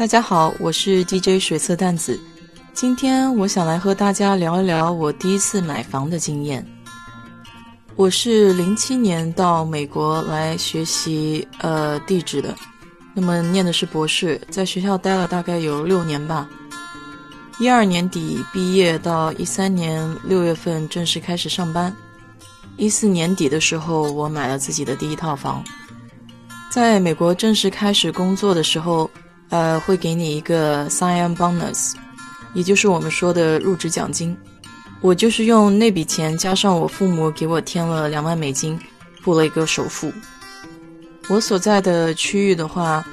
大家好，我是 DJ 水色淡子。今天我想来和大家聊一聊我第一次买房的经验。我是零七年到美国来学习呃地质的，那么念的是博士，在学校待了大概有六年吧。一二年底毕业到一三年六月份正式开始上班。一四年底的时候，我买了自己的第一套房。在美国正式开始工作的时候，呃，会给你一个 sign bonus，也就是我们说的入职奖金。我就是用那笔钱加上我父母给我添了两万美金，付了一个首付。我所在的区域的话，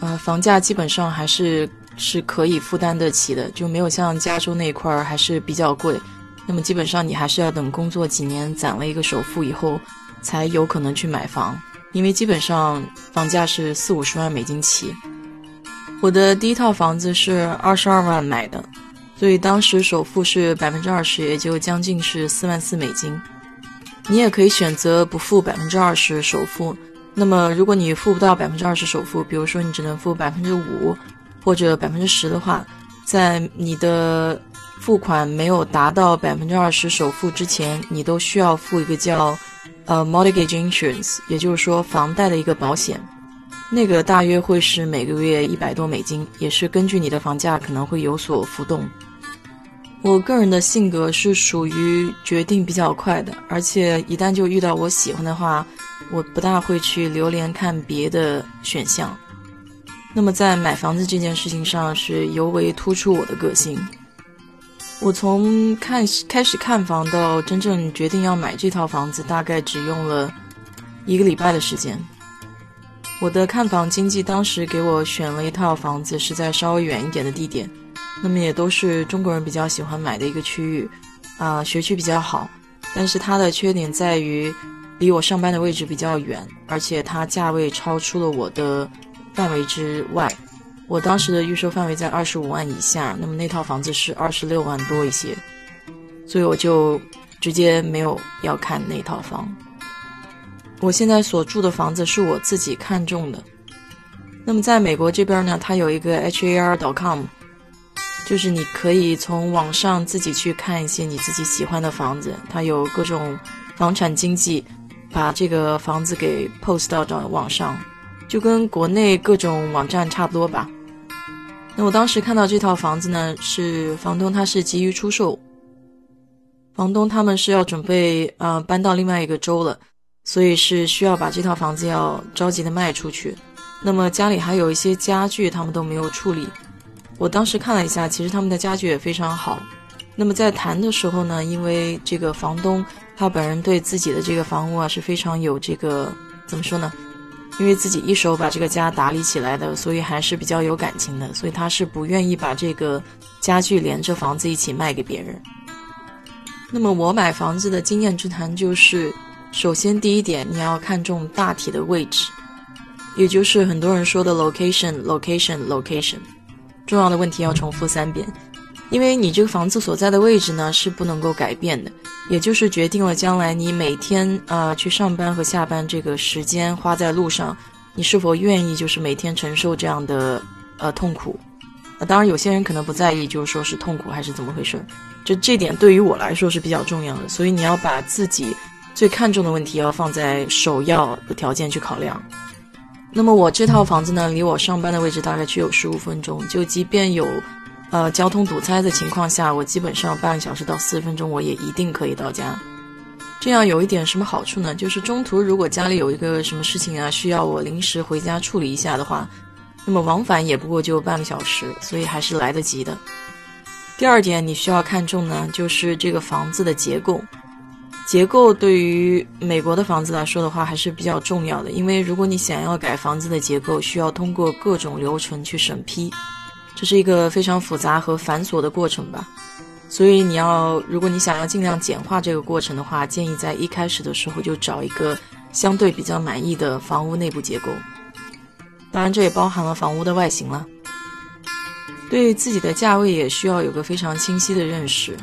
呃，房价基本上还是是可以负担得起的，就没有像加州那块儿还是比较贵。那么基本上你还是要等工作几年攒了一个首付以后，才有可能去买房，因为基本上房价是四五十万美金起。我的第一套房子是二十二万买的，所以当时首付是百分之二十，也就将近是四万四美金。你也可以选择不付百分之二十首付。那么如果你付不到百分之二十首付，比如说你只能付百分之五或者百分之十的话，在你的付款没有达到百分之二十首付之前，你都需要付一个叫呃 mortgage insurance，也就是说房贷的一个保险。那个大约会是每个月一百多美金，也是根据你的房价可能会有所浮动。我个人的性格是属于决定比较快的，而且一旦就遇到我喜欢的话，我不大会去流连看别的选项。那么在买房子这件事情上，是尤为突出我的个性。我从看开始看房到真正决定要买这套房子，大概只用了一个礼拜的时间。我的看房经纪当时给我选了一套房子，是在稍微远一点的地点，那么也都是中国人比较喜欢买的一个区域，啊，学区比较好，但是它的缺点在于离我上班的位置比较远，而且它价位超出了我的范围之外。我当时的预售范围在二十五万以下，那么那套房子是二十六万多一些，所以我就直接没有要看那套房。我现在所住的房子是我自己看中的。那么在美国这边呢，它有一个 HAR.com，就是你可以从网上自己去看一些你自己喜欢的房子，它有各种房产经纪把这个房子给 post 到到网上，就跟国内各种网站差不多吧。那我当时看到这套房子呢，是房东他是急于出售，房东他们是要准备呃搬到另外一个州了，所以是需要把这套房子要着急的卖出去。那么家里还有一些家具，他们都没有处理。我当时看了一下，其实他们的家具也非常好。那么在谈的时候呢，因为这个房东他本人对自己的这个房屋啊是非常有这个怎么说呢？因为自己一手把这个家打理起来的，所以还是比较有感情的，所以他是不愿意把这个家具连着房子一起卖给别人。那么我买房子的经验之谈就是，首先第一点你要看重大体的位置，也就是很多人说的 location，location，location，重要的问题要重复三遍。因为你这个房子所在的位置呢是不能够改变的，也就是决定了将来你每天啊去上班和下班这个时间花在路上，你是否愿意就是每天承受这样的呃痛苦？那当然有些人可能不在意，就是说是痛苦还是怎么回事？就这点对于我来说是比较重要的，所以你要把自己最看重的问题要放在首要的条件去考量。那么我这套房子呢，离我上班的位置大概只有十五分钟，就即便有。呃，交通堵塞的情况下，我基本上半个小时到四十分钟，我也一定可以到家。这样有一点什么好处呢？就是中途如果家里有一个什么事情啊，需要我临时回家处理一下的话，那么往返也不过就半个小时，所以还是来得及的。第二点你需要看重呢，就是这个房子的结构。结构对于美国的房子来说的话，还是比较重要的，因为如果你想要改房子的结构，需要通过各种流程去审批。这是一个非常复杂和繁琐的过程吧，所以你要，如果你想要尽量简化这个过程的话，建议在一开始的时候就找一个相对比较满意的房屋内部结构。当然，这也包含了房屋的外形了。对自己的价位也需要有个非常清晰的认识。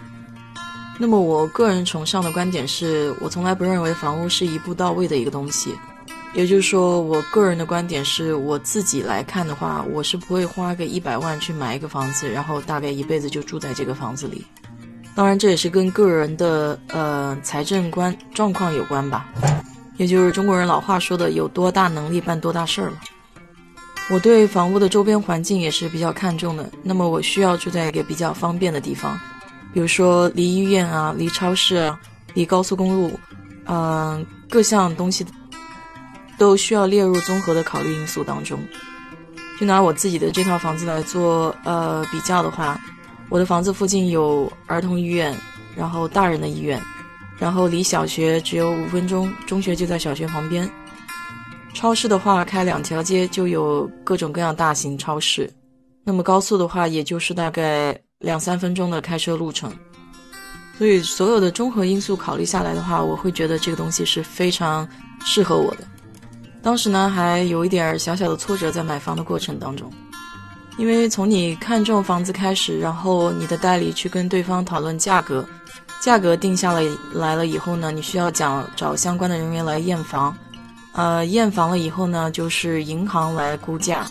那么，我个人崇尚的观点是，我从来不认为房屋是一步到位的一个东西。也就是说，我个人的观点是，我自己来看的话，我是不会花个一百万去买一个房子，然后大概一辈子就住在这个房子里。当然，这也是跟个人的呃财政观状况有关吧。也就是中国人老话说的“有多大能力办多大事儿”嘛。我对房屋的周边环境也是比较看重的。那么，我需要住在一个比较方便的地方，比如说离医院啊、离超市啊、离高速公路，嗯，各项东西。都需要列入综合的考虑因素当中。就拿我自己的这套房子来做呃比较的话，我的房子附近有儿童医院，然后大人的医院，然后离小学只有五分钟，中学就在小学旁边。超市的话，开两条街就有各种各样大型超市。那么高速的话，也就是大概两三分钟的开车路程。所以所有的综合因素考虑下来的话，我会觉得这个东西是非常适合我的。当时呢，还有一点小小的挫折在买房的过程当中，因为从你看中房子开始，然后你的代理去跟对方讨论价格，价格定下了来了以后呢，你需要讲找相关的人员来验房，呃，验房了以后呢，就是银行来估价。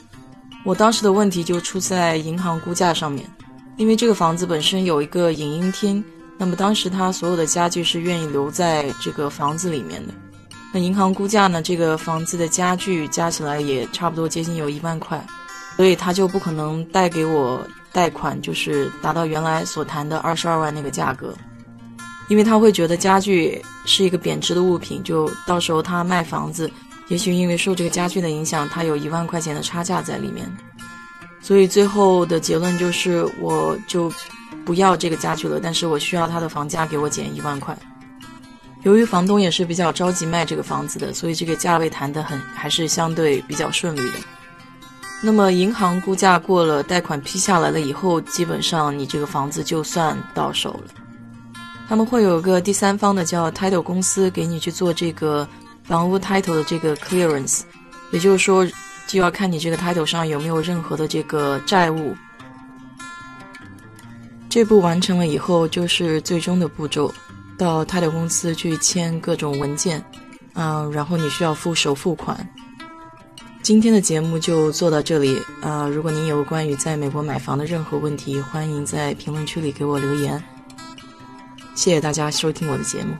我当时的问题就出在银行估价上面，因为这个房子本身有一个影音厅，那么当时他所有的家具是愿意留在这个房子里面的。那银行估价呢？这个房子的家具加起来也差不多接近有一万块，所以他就不可能贷给我贷款，就是达到原来所谈的二十二万那个价格，因为他会觉得家具是一个贬值的物品，就到时候他卖房子，也许因为受这个家具的影响，他有一万块钱的差价在里面，所以最后的结论就是，我就不要这个家具了，但是我需要他的房价给我减一万块。由于房东也是比较着急卖这个房子的，所以这个价位谈得很还是相对比较顺利的。那么银行估价过了，贷款批下来了以后，基本上你这个房子就算到手了。他们会有个第三方的叫 title 公司给你去做这个房屋 title 的这个 clearance，也就是说就要看你这个 title 上有没有任何的这个债务。这步完成了以后，就是最终的步骤。到 title 公司去签各种文件，嗯，然后你需要付首付款。今天的节目就做到这里啊！如果您有关于在美国买房的任何问题，欢迎在评论区里给我留言。谢谢大家收听我的节目。